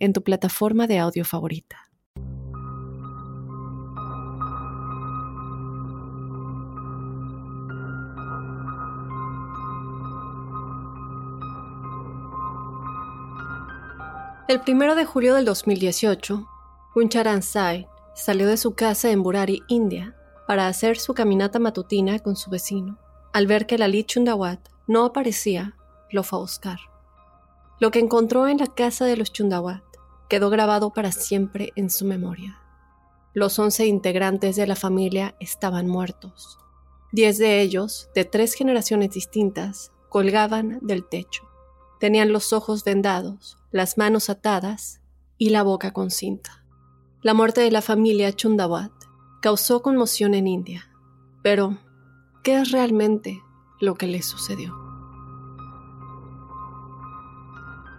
en tu plataforma de audio favorita. El 1 de julio del 2018, Puncharan Sai salió de su casa en Burari, India, para hacer su caminata matutina con su vecino. Al ver que Lalit Chundawat no aparecía, lo fue a buscar. Lo que encontró en la casa de los Chundawat quedó grabado para siempre en su memoria. Los once integrantes de la familia estaban muertos. Diez de ellos, de tres generaciones distintas, colgaban del techo. Tenían los ojos vendados, las manos atadas y la boca con cinta. La muerte de la familia Chundawat causó conmoción en India. Pero, ¿qué es realmente lo que les sucedió?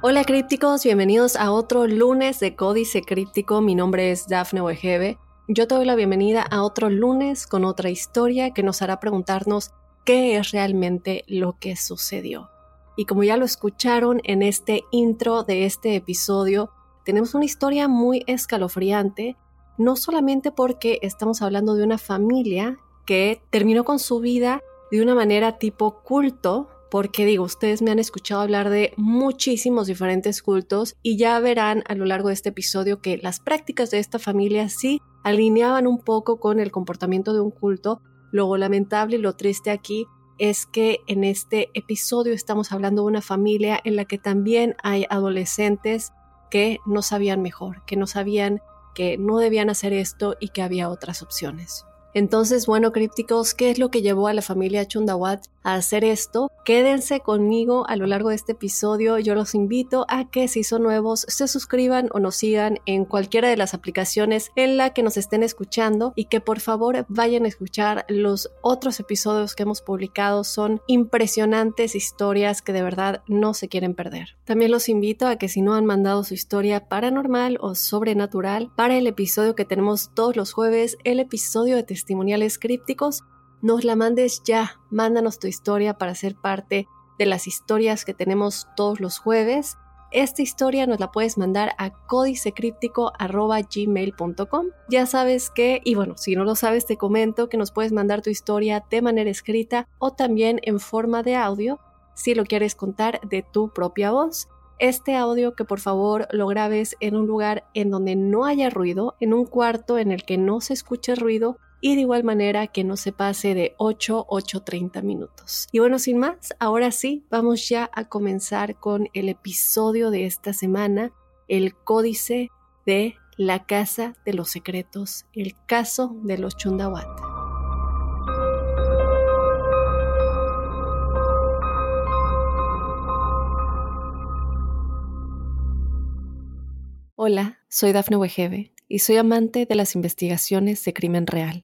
Hola crípticos, bienvenidos a otro lunes de Códice Críptico. Mi nombre es Dafne Wegebe. Yo te doy la bienvenida a otro lunes con otra historia que nos hará preguntarnos qué es realmente lo que sucedió. Y como ya lo escucharon en este intro de este episodio, tenemos una historia muy escalofriante, no solamente porque estamos hablando de una familia que terminó con su vida de una manera tipo culto, porque digo, ustedes me han escuchado hablar de muchísimos diferentes cultos y ya verán a lo largo de este episodio que las prácticas de esta familia sí alineaban un poco con el comportamiento de un culto. Lo lamentable y lo triste aquí es que en este episodio estamos hablando de una familia en la que también hay adolescentes que no sabían mejor, que no sabían que no debían hacer esto y que había otras opciones. Entonces, bueno, crípticos, ¿qué es lo que llevó a la familia Chundawat a hacer esto? Quédense conmigo a lo largo de este episodio. Yo los invito a que si son nuevos se suscriban o nos sigan en cualquiera de las aplicaciones en la que nos estén escuchando y que por favor vayan a escuchar los otros episodios que hemos publicado. Son impresionantes historias que de verdad no se quieren perder. También los invito a que si no han mandado su historia paranormal o sobrenatural para el episodio que tenemos todos los jueves, el episodio de testimoniales crípticos, nos la mandes ya. Mándanos tu historia para ser parte de las historias que tenemos todos los jueves. Esta historia nos la puedes mandar a códicecríptico.gmail.com. Ya sabes que, y bueno, si no lo sabes, te comento que nos puedes mandar tu historia de manera escrita o también en forma de audio si lo quieres contar de tu propia voz. Este audio que por favor lo grabes en un lugar en donde no haya ruido, en un cuarto en el que no se escuche ruido y de igual manera que no se pase de 8, 8.30 minutos. Y bueno, sin más, ahora sí, vamos ya a comenzar con el episodio de esta semana, el códice de la Casa de los Secretos, el caso de los Chundawat. Hola, soy Dafne Wegebe y soy amante de las investigaciones de crimen real.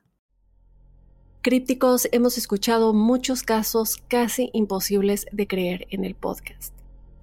Crípticos, hemos escuchado muchos casos casi imposibles de creer en el podcast,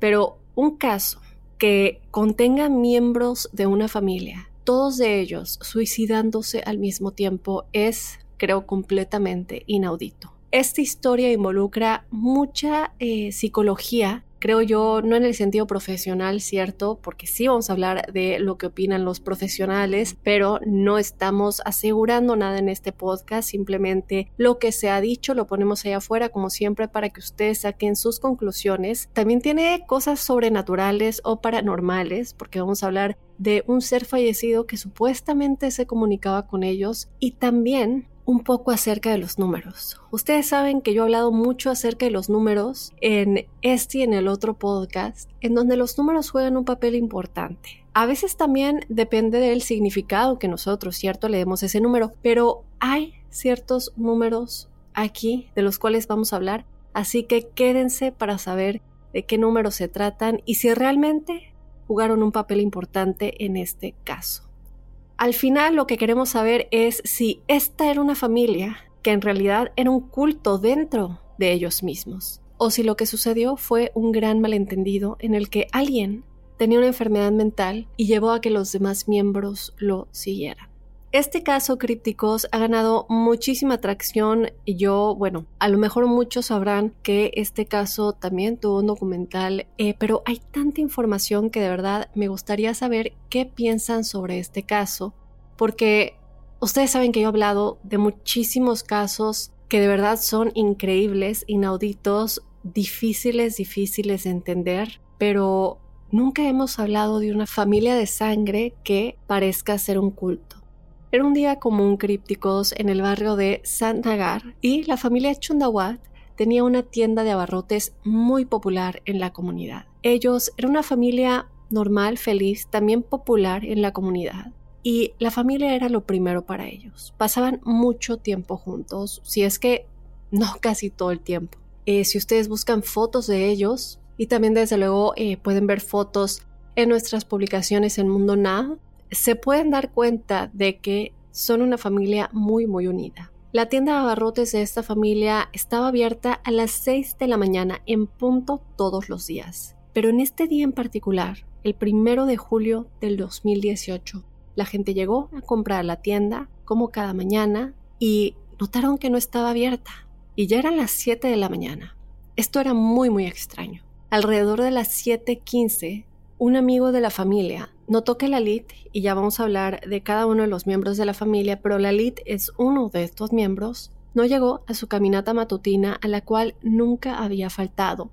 pero un caso que contenga miembros de una familia, todos de ellos suicidándose al mismo tiempo, es, creo, completamente inaudito. Esta historia involucra mucha eh, psicología creo yo, no en el sentido profesional, ¿cierto? Porque sí vamos a hablar de lo que opinan los profesionales, pero no estamos asegurando nada en este podcast, simplemente lo que se ha dicho lo ponemos ahí afuera, como siempre, para que ustedes saquen sus conclusiones. También tiene cosas sobrenaturales o paranormales, porque vamos a hablar de un ser fallecido que supuestamente se comunicaba con ellos y también un poco acerca de los números. Ustedes saben que yo he hablado mucho acerca de los números en este y en el otro podcast, en donde los números juegan un papel importante. A veces también depende del significado que nosotros, ¿cierto?, le demos ese número, pero hay ciertos números aquí de los cuales vamos a hablar, así que quédense para saber de qué números se tratan y si realmente jugaron un papel importante en este caso. Al final lo que queremos saber es si esta era una familia que en realidad era un culto dentro de ellos mismos, o si lo que sucedió fue un gran malentendido en el que alguien tenía una enfermedad mental y llevó a que los demás miembros lo siguieran. Este caso, Crípticos, ha ganado muchísima atracción y yo, bueno, a lo mejor muchos sabrán que este caso también tuvo un documental, eh, pero hay tanta información que de verdad me gustaría saber qué piensan sobre este caso, porque ustedes saben que yo he hablado de muchísimos casos que de verdad son increíbles, inauditos, difíciles, difíciles de entender, pero nunca hemos hablado de una familia de sangre que parezca ser un culto. Era un día común crípticos en el barrio de Sant Nagar y la familia Chundawat tenía una tienda de abarrotes muy popular en la comunidad. Ellos eran una familia normal, feliz, también popular en la comunidad. Y la familia era lo primero para ellos. Pasaban mucho tiempo juntos, si es que no casi todo el tiempo. Eh, si ustedes buscan fotos de ellos, y también desde luego eh, pueden ver fotos en nuestras publicaciones en Mundo Now, se pueden dar cuenta de que son una familia muy muy unida. La tienda de abarrotes de esta familia estaba abierta a las 6 de la mañana en punto todos los días. Pero en este día en particular, el primero de julio del 2018, la gente llegó a comprar la tienda como cada mañana y notaron que no estaba abierta. Y ya eran las 7 de la mañana. Esto era muy muy extraño. Alrededor de las 7.15, un amigo de la familia Notó que Lalit, y ya vamos a hablar de cada uno de los miembros de la familia, pero Lalit es uno de estos miembros, no llegó a su caminata matutina a la cual nunca había faltado.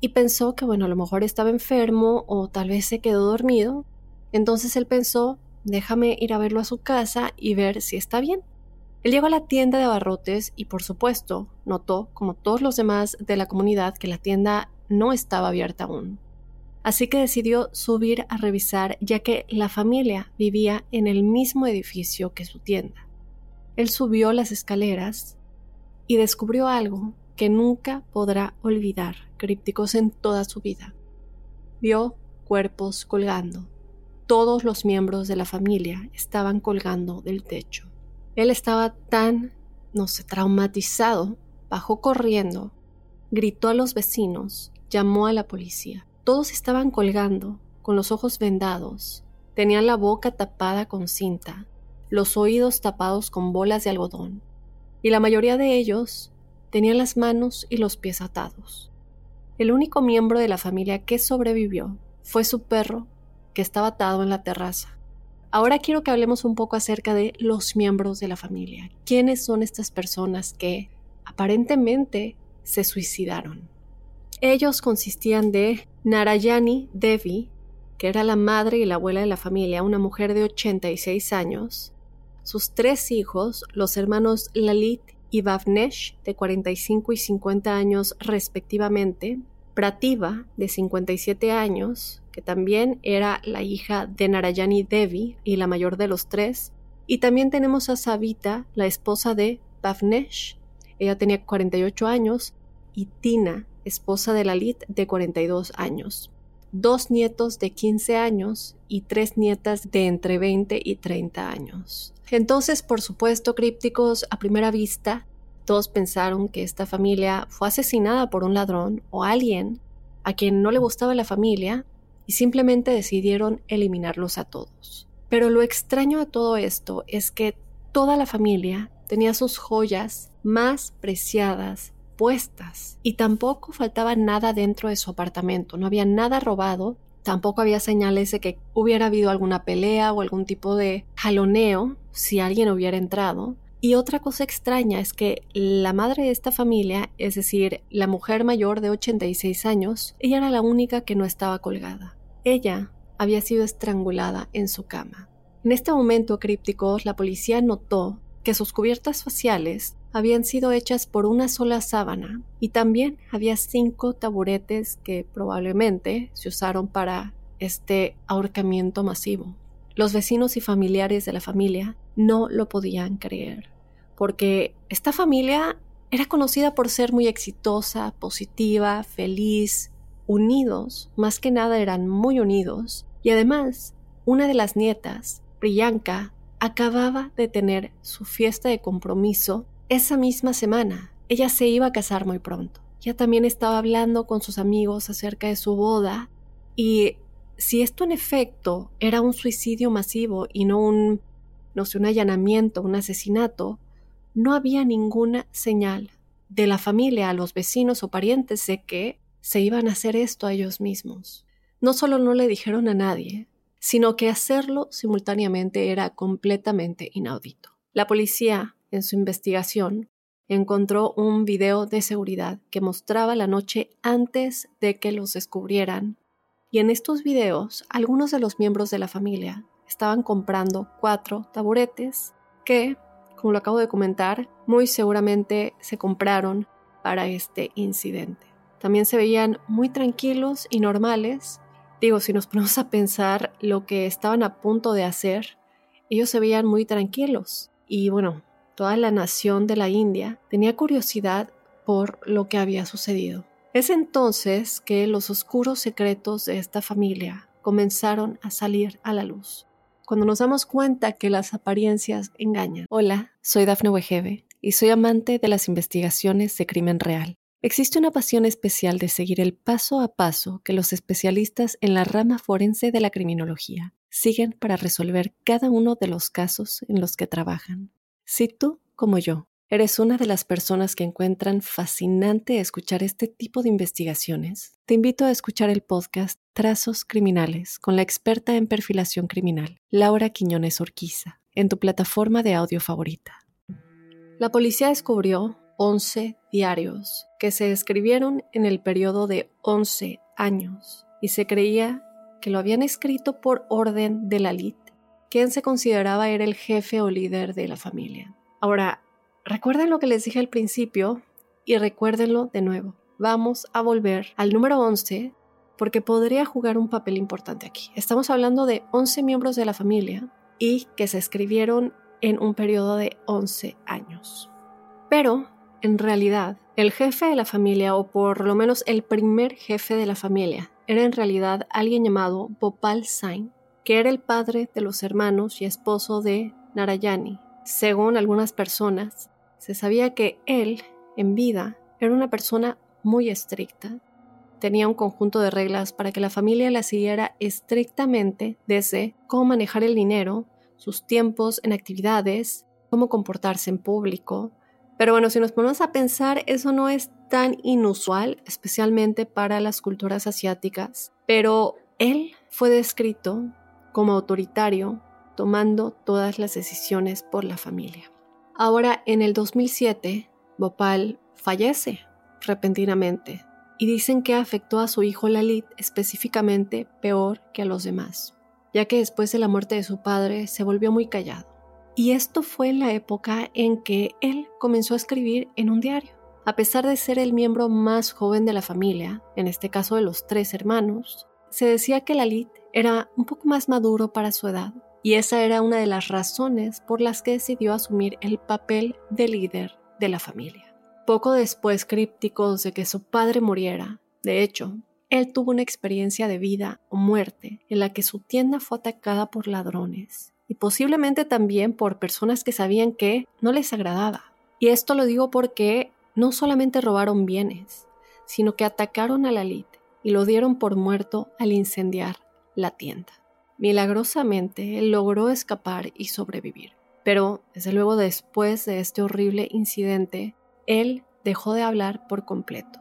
Y pensó que, bueno, a lo mejor estaba enfermo o tal vez se quedó dormido. Entonces él pensó, déjame ir a verlo a su casa y ver si está bien. Él llegó a la tienda de abarrotes y, por supuesto, notó, como todos los demás de la comunidad, que la tienda no estaba abierta aún así que decidió subir a revisar ya que la familia vivía en el mismo edificio que su tienda. Él subió las escaleras y descubrió algo que nunca podrá olvidar crípticos en toda su vida. Vio cuerpos colgando. Todos los miembros de la familia estaban colgando del techo. Él estaba tan, no sé, traumatizado, bajó corriendo, gritó a los vecinos, llamó a la policía. Todos estaban colgando, con los ojos vendados, tenían la boca tapada con cinta, los oídos tapados con bolas de algodón, y la mayoría de ellos tenían las manos y los pies atados. El único miembro de la familia que sobrevivió fue su perro, que estaba atado en la terraza. Ahora quiero que hablemos un poco acerca de los miembros de la familia. ¿Quiénes son estas personas que aparentemente se suicidaron? Ellos consistían de Narayani Devi, que era la madre y la abuela de la familia, una mujer de 86 años, sus tres hijos, los hermanos Lalit y Bhavnesh, de 45 y 50 años respectivamente, Prativa, de 57 años, que también era la hija de Narayani Devi y la mayor de los tres, y también tenemos a Savita, la esposa de Bhavnesh, ella tenía 48 años, y Tina, esposa de Lalit, de 42 años, dos nietos de 15 años y tres nietas de entre 20 y 30 años. Entonces, por supuesto, crípticos, a primera vista, todos pensaron que esta familia fue asesinada por un ladrón o alguien a quien no le gustaba la familia y simplemente decidieron eliminarlos a todos. Pero lo extraño de todo esto es que toda la familia tenía sus joyas más preciadas y tampoco faltaba nada dentro de su apartamento, no había nada robado, tampoco había señales de que hubiera habido alguna pelea o algún tipo de jaloneo si alguien hubiera entrado. Y otra cosa extraña es que la madre de esta familia, es decir, la mujer mayor de 86 años, ella era la única que no estaba colgada. Ella había sido estrangulada en su cama. En este momento, crípticos, la policía notó que sus cubiertas faciales habían sido hechas por una sola sábana y también había cinco taburetes que probablemente se usaron para este ahorcamiento masivo. Los vecinos y familiares de la familia no lo podían creer, porque esta familia era conocida por ser muy exitosa, positiva, feliz, unidos, más que nada eran muy unidos, y además, una de las nietas, Priyanka, acababa de tener su fiesta de compromiso esa misma semana. Ella se iba a casar muy pronto. Ya también estaba hablando con sus amigos acerca de su boda y si esto en efecto era un suicidio masivo y no un no sé, un allanamiento, un asesinato, no había ninguna señal de la familia a los vecinos o parientes de que se iban a hacer esto a ellos mismos. No solo no le dijeron a nadie, sino que hacerlo simultáneamente era completamente inaudito. La policía, en su investigación, encontró un video de seguridad que mostraba la noche antes de que los descubrieran, y en estos videos algunos de los miembros de la familia estaban comprando cuatro taburetes que, como lo acabo de comentar, muy seguramente se compraron para este incidente. También se veían muy tranquilos y normales, Digo, si nos ponemos a pensar lo que estaban a punto de hacer, ellos se veían muy tranquilos. Y bueno, toda la nación de la India tenía curiosidad por lo que había sucedido. Es entonces que los oscuros secretos de esta familia comenzaron a salir a la luz. Cuando nos damos cuenta que las apariencias engañan. Hola, soy Dafne Wegebe y soy amante de las investigaciones de crimen real. Existe una pasión especial de seguir el paso a paso que los especialistas en la rama forense de la criminología siguen para resolver cada uno de los casos en los que trabajan. Si tú, como yo, eres una de las personas que encuentran fascinante escuchar este tipo de investigaciones, te invito a escuchar el podcast Trazos Criminales con la experta en perfilación criminal, Laura Quiñones Orquiza, en tu plataforma de audio favorita. La policía descubrió 11 diarios que se escribieron en el periodo de 11 años y se creía que lo habían escrito por orden de la Lalit, quien se consideraba era el jefe o líder de la familia. Ahora, recuerden lo que les dije al principio y recuérdenlo de nuevo. Vamos a volver al número 11 porque podría jugar un papel importante aquí. Estamos hablando de 11 miembros de la familia y que se escribieron en un periodo de 11 años. Pero en realidad, el jefe de la familia, o por lo menos el primer jefe de la familia, era en realidad alguien llamado Bhopal Sain, que era el padre de los hermanos y esposo de Narayani. Según algunas personas, se sabía que él, en vida, era una persona muy estricta. Tenía un conjunto de reglas para que la familia la siguiera estrictamente desde cómo manejar el dinero, sus tiempos en actividades, cómo comportarse en público, pero bueno, si nos ponemos a pensar, eso no es tan inusual, especialmente para las culturas asiáticas. Pero él fue descrito como autoritario, tomando todas las decisiones por la familia. Ahora, en el 2007, Bhopal fallece repentinamente y dicen que afectó a su hijo Lalit específicamente peor que a los demás, ya que después de la muerte de su padre se volvió muy callado. Y esto fue en la época en que él comenzó a escribir en un diario. A pesar de ser el miembro más joven de la familia, en este caso de los tres hermanos, se decía que Lalit era un poco más maduro para su edad, y esa era una de las razones por las que decidió asumir el papel de líder de la familia. Poco después, crípticos de que su padre muriera, de hecho, él tuvo una experiencia de vida o muerte en la que su tienda fue atacada por ladrones y posiblemente también por personas que sabían que no les agradaba. Y esto lo digo porque no solamente robaron bienes, sino que atacaron a Lalit y lo dieron por muerto al incendiar la tienda. Milagrosamente, él logró escapar y sobrevivir. Pero, desde luego, después de este horrible incidente, él dejó de hablar por completo.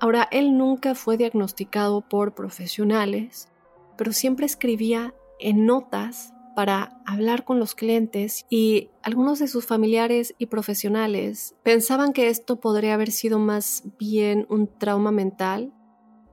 Ahora, él nunca fue diagnosticado por profesionales, pero siempre escribía en notas para hablar con los clientes y algunos de sus familiares y profesionales pensaban que esto podría haber sido más bien un trauma mental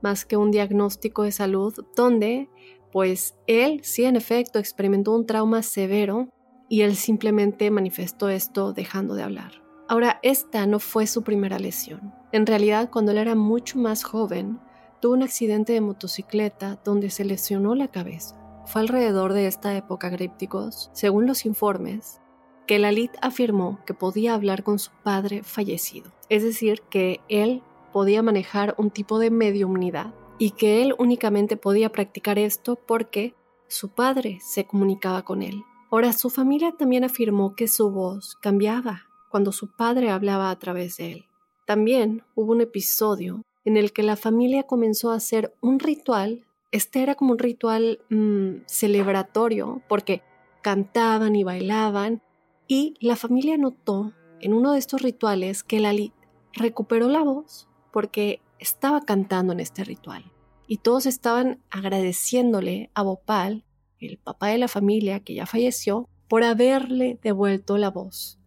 más que un diagnóstico de salud donde pues él sí en efecto experimentó un trauma severo y él simplemente manifestó esto dejando de hablar. Ahora, esta no fue su primera lesión. En realidad, cuando él era mucho más joven, tuvo un accidente de motocicleta donde se lesionó la cabeza. Fue alrededor de esta época, crípticos, según los informes, que Lalit afirmó que podía hablar con su padre fallecido. Es decir, que él podía manejar un tipo de mediumnidad y que él únicamente podía practicar esto porque su padre se comunicaba con él. Ahora, su familia también afirmó que su voz cambiaba cuando su padre hablaba a través de él. También hubo un episodio en el que la familia comenzó a hacer un ritual. Este era como un ritual mm, celebratorio porque cantaban y bailaban y la familia notó en uno de estos rituales que Lali recuperó la voz porque estaba cantando en este ritual y todos estaban agradeciéndole a Bopal, el papá de la familia que ya falleció, por haberle devuelto la voz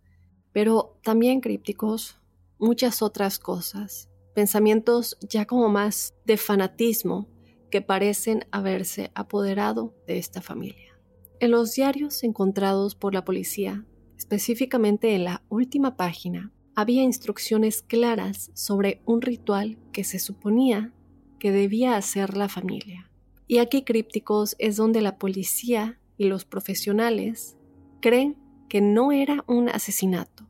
pero también crípticos muchas otras cosas, pensamientos ya como más de fanatismo que parecen haberse apoderado de esta familia. En los diarios encontrados por la policía, específicamente en la última página, había instrucciones claras sobre un ritual que se suponía que debía hacer la familia. Y aquí crípticos es donde la policía y los profesionales creen que no era un asesinato,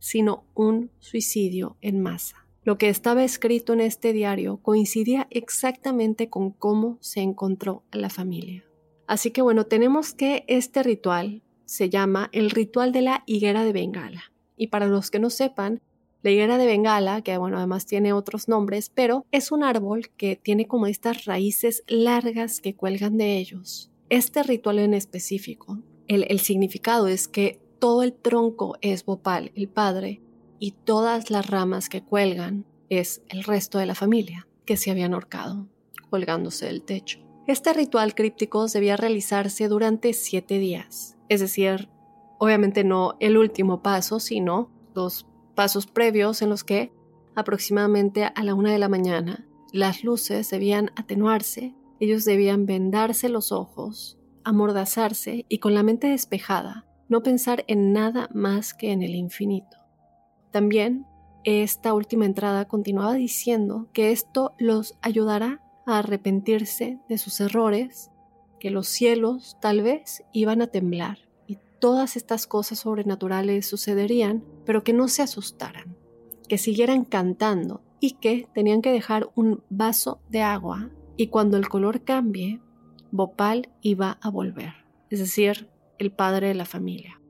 sino un suicidio en masa. Lo que estaba escrito en este diario coincidía exactamente con cómo se encontró a la familia. Así que bueno, tenemos que este ritual se llama el ritual de la higuera de Bengala. Y para los que no sepan, la higuera de Bengala, que bueno, además tiene otros nombres, pero es un árbol que tiene como estas raíces largas que cuelgan de ellos. Este ritual en específico, el, significado es que todo el tronco es Bopal, el padre, y todas las ramas que cuelgan es el resto de la familia que se habían ahorcado, colgándose del techo. Este ritual críptico debía realizarse durante siete días, es decir, obviamente no el último paso, sino los pasos previos en los que aproximadamente a la una de la mañana las luces debían atenuarse, ellos debían vendarse los ojos, amordazarse y con la mente despejada no pensar en nada más que en el infinito. También esta última entrada continuaba diciendo que esto los ayudará a arrepentirse de sus errores, que los cielos tal vez iban a temblar todas estas cosas sobrenaturales sucederían, pero que no se asustaran, que siguieran cantando y que tenían que dejar un vaso de agua y cuando el color cambie, Bopal iba a volver, es decir, el padre de la familia.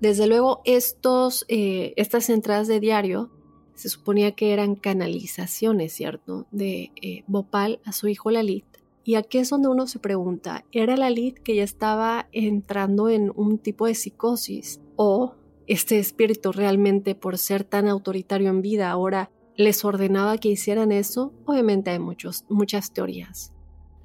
Desde luego, estos, eh, estas entradas de diario se suponía que eran canalizaciones, ¿cierto? De eh, Bopal a su hijo Lalit. Y aquí es donde uno se pregunta, ¿era Lalit que ya estaba entrando en un tipo de psicosis? ¿O este espíritu realmente por ser tan autoritario en vida ahora les ordenaba que hicieran eso? Obviamente hay muchos, muchas teorías.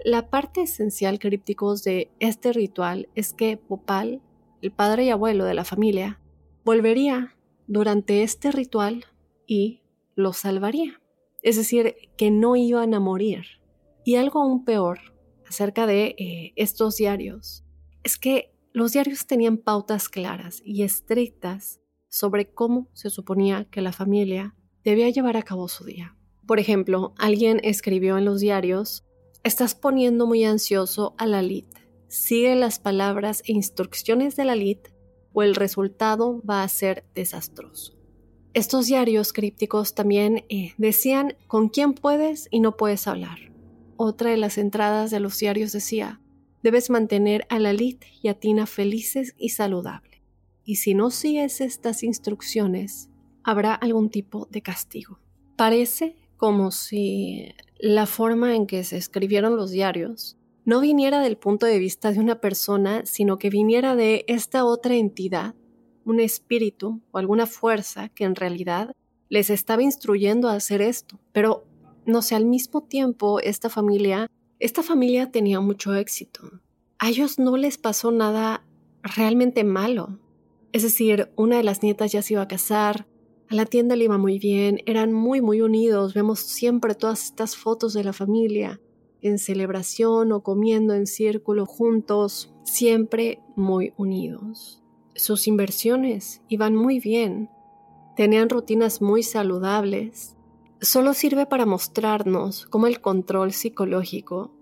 La parte esencial, crípticos, de este ritual es que Popal, el padre y abuelo de la familia, volvería durante este ritual y los salvaría. Es decir, que no iban a morir. Y algo aún peor acerca de eh, estos diarios es que los diarios tenían pautas claras y estrictas sobre cómo se suponía que la familia debía llevar a cabo su día. Por ejemplo, alguien escribió en los diarios Estás poniendo muy ansioso a la Lalit. Sigue las palabras e instrucciones de la Lalit o el resultado va a ser desastroso. Estos diarios crípticos también eh, decían con quién puedes y no puedes hablar. Otra de las entradas de los diarios decía, debes mantener a la Lalit y a Tina felices y saludables. Y si no sigues estas instrucciones, habrá algún tipo de castigo. Parece como si la forma en que se escribieron los diarios no viniera del punto de vista de una persona, sino que viniera de esta otra entidad, un espíritu o alguna fuerza que en realidad les estaba instruyendo a hacer esto. Pero, no sé, al mismo tiempo, esta familia, esta familia tenía mucho éxito. A ellos no les pasó nada realmente malo. Es decir, una de las nietas ya se iba a casar, a la tienda le iba muy bien, eran muy, muy unidos. Vemos siempre todas estas fotos de la familia en celebración o comiendo en círculo juntos, siempre muy unidos. sus inversiones iban muy bien, tenían rutinas muy saludables, solo sirve para mostrarnos cómo el control psicológico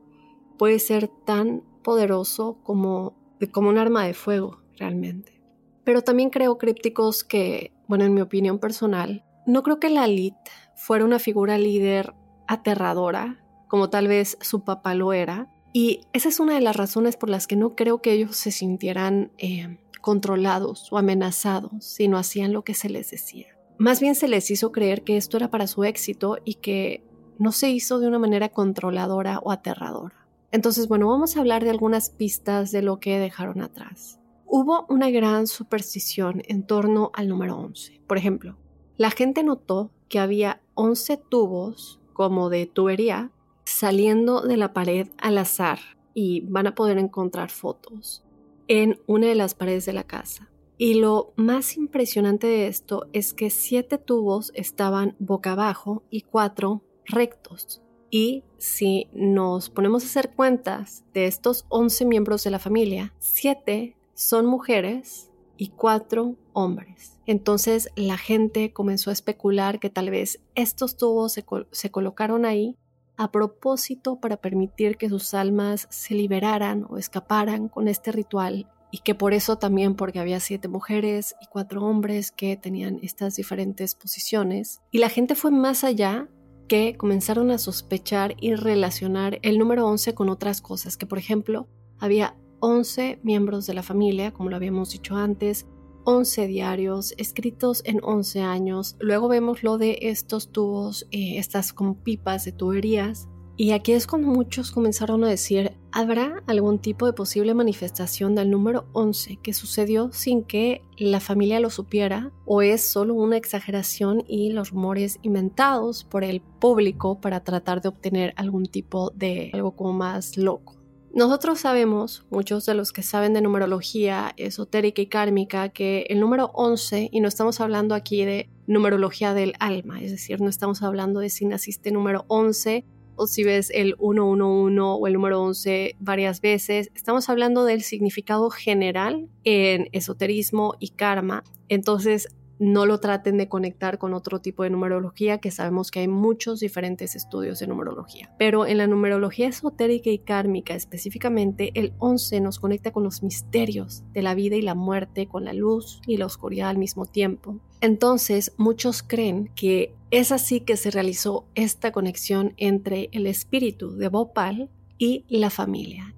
puede ser tan poderoso como, como un arma de fuego realmente. Pero también creo crípticos que, bueno, en mi opinión personal, no creo que la Lit fuera una figura líder aterradora, como tal vez su papá lo era, y esa es una de las razones por las que no creo que ellos se sintieran eh, controlados o amenazados si no hacían lo que se les decía. Más bien se les hizo creer que esto era para su éxito y que no se hizo de una manera controladora o aterradora. Entonces, bueno, vamos a hablar de algunas pistas de lo que dejaron atrás. Hubo una gran superstición en torno al número 11. Por ejemplo, la gente notó que había 11 tubos como de tubería saliendo de la pared al azar y van a poder encontrar fotos en una de las paredes de la casa. Y lo más impresionante de esto es que siete tubos estaban boca abajo y cuatro rectos. Y si nos ponemos a hacer cuentas de estos 11 miembros de la familia, siete son mujeres y cuatro hombres. Entonces la gente comenzó a especular que tal vez estos tubos se, colocaron ahí a propósito para permitir que sus almas se liberaran o escaparan con este ritual y que por eso también porque había siete mujeres y cuatro hombres que tenían estas diferentes posiciones y la gente fue más allá que comenzaron a sospechar y relacionar el número 11 con otras cosas, que por ejemplo había 11 miembros de la familia, como lo habíamos dicho antes, 11 diarios escritos en 11 años. Luego vemos lo de estos tubos, eh, estas como pipas de tuberías. Y aquí es cuando muchos comenzaron a decir, ¿habrá algún tipo de posible manifestación del número 11 que sucedió sin que la familia lo supiera? ¿O es solo una exageración y los rumores inventados por el público para tratar de obtener algún tipo de algo como más loco? Nosotros sabemos, muchos de los que saben de numerología esotérica y kármica, que el número 11, y no estamos hablando aquí de numerología del alma, es decir, no estamos hablando de si naciste número 11 o si ves el 111 o el número 11 varias veces, estamos hablando del significado general en esoterismo y karma. Entonces, no lo traten de conectar con otro tipo de numerología, que sabemos que hay muchos diferentes estudios de numerología. Pero en la numerología esotérica y kármica específicamente, el 11 nos conecta con los misterios de la vida y la muerte, con la luz y la oscuridad al mismo tiempo. Entonces, muchos creen que es así que se realizó esta conexión entre el espíritu de Bhopal y la familia.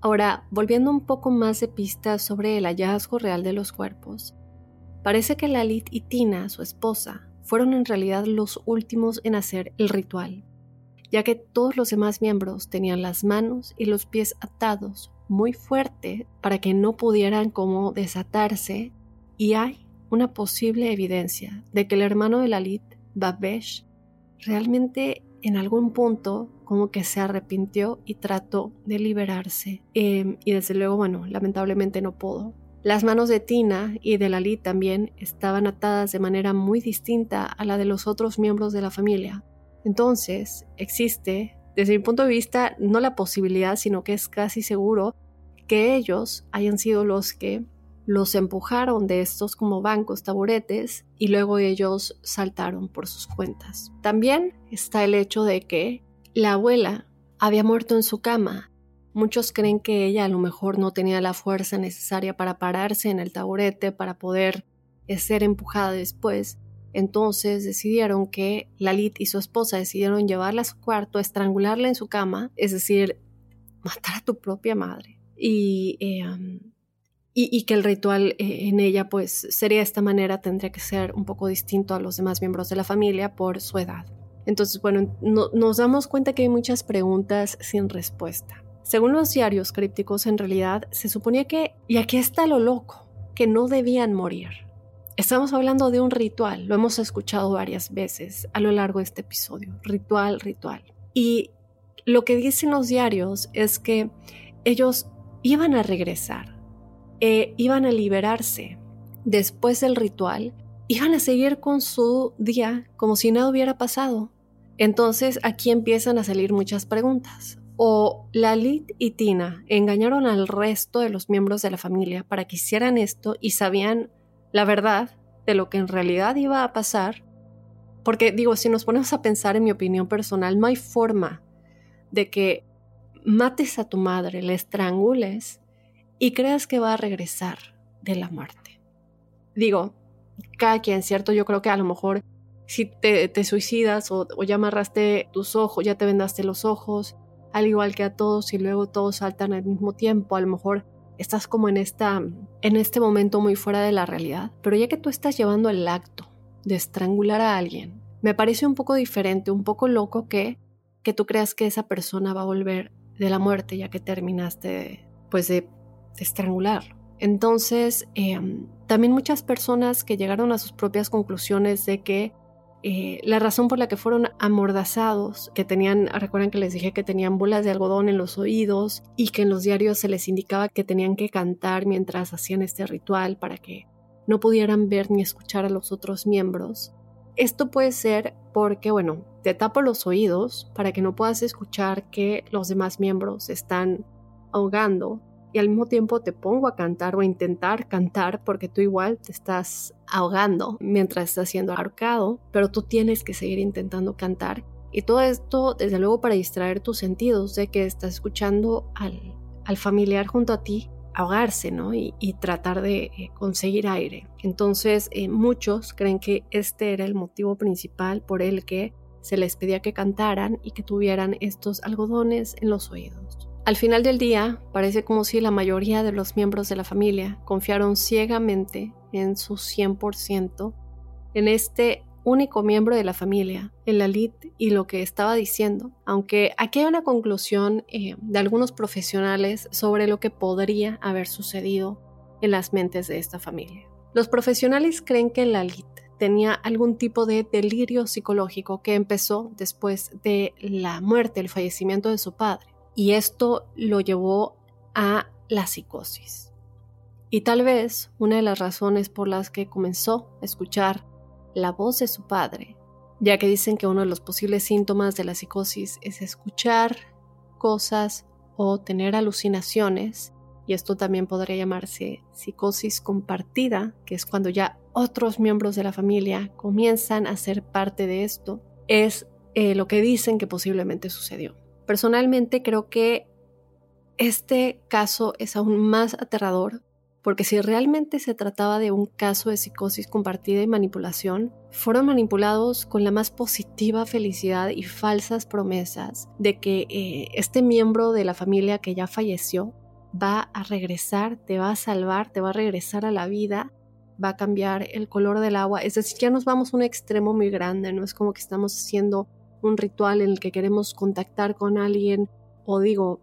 Ahora, volviendo un poco más de pistas sobre el hallazgo real de los cuerpos, Parece que Lalit y Tina, su esposa, fueron en realidad los últimos en hacer el ritual, ya que todos los demás miembros tenían las manos y los pies atados muy fuerte para que no pudieran como desatarse y hay una posible evidencia de que el hermano de Lalit, Babesh, realmente en algún punto como que se arrepintió y trató de liberarse. Em, y desde luego, bueno, lamentablemente no pudo. Las manos de Tina y de Lali también estaban atadas de manera muy distinta a la de los otros miembros de la familia. Entonces, existe, desde mi punto de vista, no la posibilidad, sino que es casi seguro que ellos hayan sido los que los empujaron de estos como bancos, taburetes, y luego ellos saltaron por sus cuentas. También está el hecho de que la abuela había muerto en su cama Muchos creen que ella a lo mejor no tenía la fuerza necesaria para pararse en el taburete para poder eh, ser empujada después. Entonces decidieron que Lalit y su esposa decidieron llevarla a su cuarto, estrangularla en su cama, es decir, matar a tu propia madre. Y, eh, que el ritual eh, en ella pues sería de esta manera, tendría que ser un poco distinto a los demás miembros de la familia por su edad. Entonces, bueno, nos damos cuenta que hay muchas preguntas sin respuesta. Según los diarios crípticos, en realidad se suponía que, y aquí está lo loco, que no debían morir. Estamos hablando de un ritual, lo hemos escuchado varias veces a lo largo de este episodio, ritual, ritual. Y lo que dicen los diarios es que ellos iban a regresar, e iban a liberarse después del ritual, iban a seguir con su día como si nada hubiera pasado. Entonces aquí empiezan a salir muchas preguntas o Lalit y Tina engañaron al resto de los miembros de la familia para que hicieran esto y sabían la verdad de lo que en realidad iba a pasar. Porque digo, si nos ponemos a pensar en mi opinión personal, no hay forma de que mates a tu madre, le estrangules y creas que va a regresar de la muerte. Digo, cada quien, ¿cierto? Yo creo que a lo mejor si te, suicidas o, o, ya amarraste tus ojos, ya te vendaste los ojos, al igual que a todos y luego todos saltan al mismo tiempo, a lo mejor estás como en esta en este momento muy fuera de la realidad, pero ya que tú estás llevando el acto de estrangular a alguien, me parece un poco diferente, un poco loco que que tú creas que esa persona va a volver de la muerte ya que terminaste pues de, estrangularlo. Entonces, em, también muchas personas que llegaron a sus propias conclusiones de que eh, la razón por la que fueron amordazados, que tenían, recuerden que les dije que tenían bolas de algodón en los oídos y que en los diarios se les indicaba que tenían que cantar mientras hacían este ritual para que no pudieran ver ni escuchar a los otros miembros. Esto puede ser porque, bueno, te tapo los oídos para que no puedas escuchar que los demás miembros están ahogando y al mismo tiempo te pongo a cantar o a intentar cantar porque tú igual te estás ahogando mientras estás siendo ahorcado, pero tú tienes que seguir intentando cantar. Y todo esto, desde luego, para distraer tus sentidos de que estás escuchando al, al familiar junto a ti ahogarse, ¿no? Y, tratar de eh, conseguir aire. Entonces, eh, muchos creen que este era el motivo principal por el que se les pedía que cantaran y que tuvieran estos algodones en los oídos. Al final del día, parece como si la mayoría de los miembros de la familia confiaron ciegamente en su 100% en este único miembro de la familia, en la lid y lo que estaba diciendo, aunque aquí hay una conclusión eh, de algunos profesionales sobre lo que podría haber sucedido en las mentes de esta familia. Los profesionales creen que la lid tenía algún tipo de delirio psicológico que empezó después de la muerte, el fallecimiento de su padre y esto lo llevó a la psicosis. Y tal vez una de las razones por las que comenzó a escuchar la voz de su padre, ya que dicen que uno de los posibles síntomas de la psicosis es escuchar cosas o tener alucinaciones, y esto también podría llamarse psicosis compartida, que es cuando ya otros miembros de la familia comienzan a ser parte de esto, es eh, lo que dicen que posiblemente sucedió. Personalmente creo que este caso es aún más aterrador porque si realmente se trataba de un caso de psicosis compartida y manipulación, fueron manipulados con la más positiva felicidad y falsas promesas de que eh, este miembro de la familia que ya falleció va a regresar, te va a salvar, te va a regresar a la vida, va a cambiar el color del agua. Es decir, ya nos vamos a un extremo muy grande, no es como que estamos haciendo un ritual en el que queremos contactar con alguien o digo,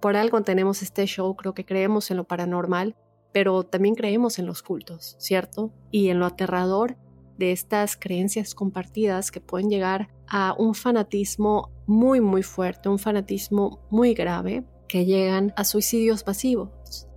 por algo tenemos este show, creo que creemos en lo paranormal, pero también creemos en los cultos, ¿cierto? Y en lo aterrador de estas creencias compartidas que pueden llegar a un fanatismo muy, muy fuerte, un fanatismo muy grave, que llegan a suicidios pasivos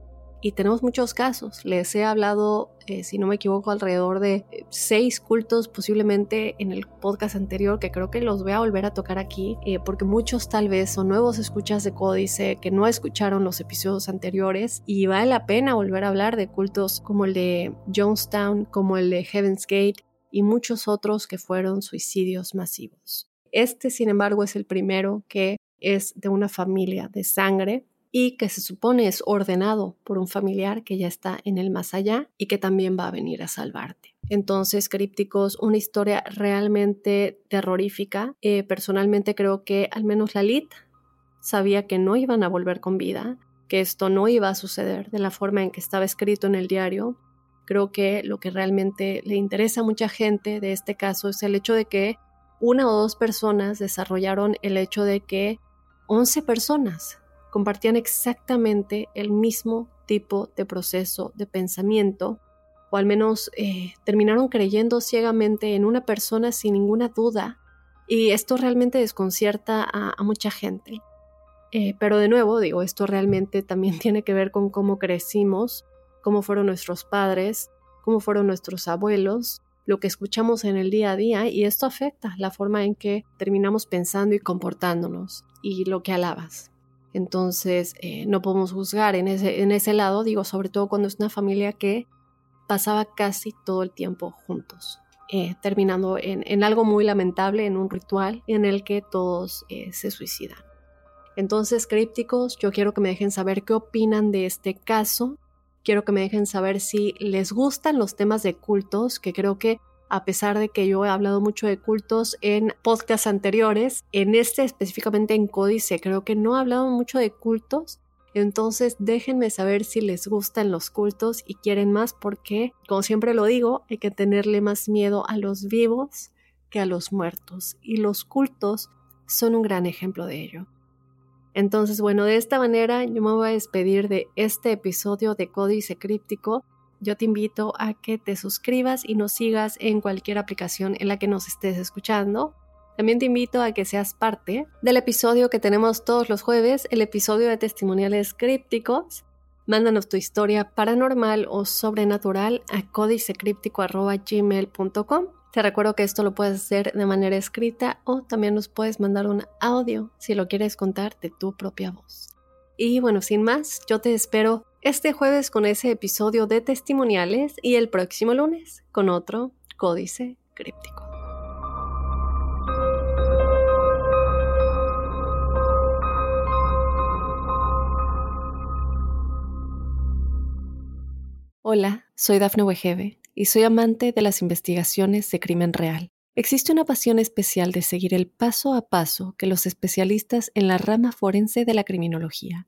y tenemos muchos casos. Les he hablado, eh, si no me equivoco, alrededor de eh, seis cultos posiblemente en el podcast anterior, que creo que los voy a volver a tocar aquí, eh, porque muchos tal vez son nuevos escuchas de Códice que no escucharon los episodios anteriores y vale la pena volver a hablar de cultos como el de Jonestown, como el de Heaven's Gate y muchos otros que fueron suicidios masivos. Este, sin embargo, es el primero que es de una familia de sangre y que se supone es ordenado por un familiar que ya está en el más allá y que también va a venir a salvarte. Entonces, crípticos, una historia realmente terrorífica. Eh, personalmente creo que al menos la Lit sabía que no iban a volver con vida, que esto no iba a suceder de la forma en que estaba escrito en el diario. Creo que lo que realmente le interesa a mucha gente de este caso es el hecho de que una o dos personas desarrollaron el hecho de que 11 personas compartían exactamente el mismo tipo de proceso de pensamiento, o al menos eh, terminaron creyendo ciegamente en una persona sin ninguna duda, y esto realmente desconcierta a, mucha gente. Eh, pero de nuevo, digo, esto realmente también tiene que ver con cómo crecimos, cómo fueron nuestros padres, cómo fueron nuestros abuelos, lo que escuchamos en el día a día y esto afecta la forma en que terminamos pensando y comportándonos y lo que alabas. Entonces, eh, no podemos juzgar en ese, en ese lado, digo, sobre todo cuando es una familia que pasaba casi todo el tiempo juntos, eh, terminando en, algo muy lamentable, en un ritual en el que todos eh, se suicidan. Entonces, crípticos, yo quiero que me dejen saber qué opinan de este caso. Quiero que me dejen saber si les gustan los temas de cultos, que creo que a pesar de que yo he hablado mucho de cultos en podcasts anteriores, en este específicamente en Códice creo que no he hablado mucho de cultos, entonces déjenme saber si les gustan los cultos y quieren más porque, como siempre lo digo, hay que tenerle más miedo a los vivos que a los muertos y los cultos son un gran ejemplo de ello. Entonces, bueno, de esta manera yo me voy a despedir de este episodio de Códice Críptico. Yo te invito a que te suscribas y nos sigas en cualquier aplicación en la que nos estés escuchando. También te invito a que seas parte del episodio que tenemos todos los jueves, el episodio de testimoniales crípticos. Mándanos tu historia paranormal o sobrenatural a códicecríptico.gmail.com. Te recuerdo que esto lo puedes hacer de manera escrita o también nos puedes mandar un audio si lo quieres contar de tu propia voz. Y bueno, sin más, yo te espero este jueves con ese episodio de testimoniales y el próximo lunes con otro códice críptico. Hola, soy Dafne Wegebe y soy amante de las investigaciones de crimen real. Existe una pasión especial de seguir el paso a paso que los especialistas en la rama forense de la criminología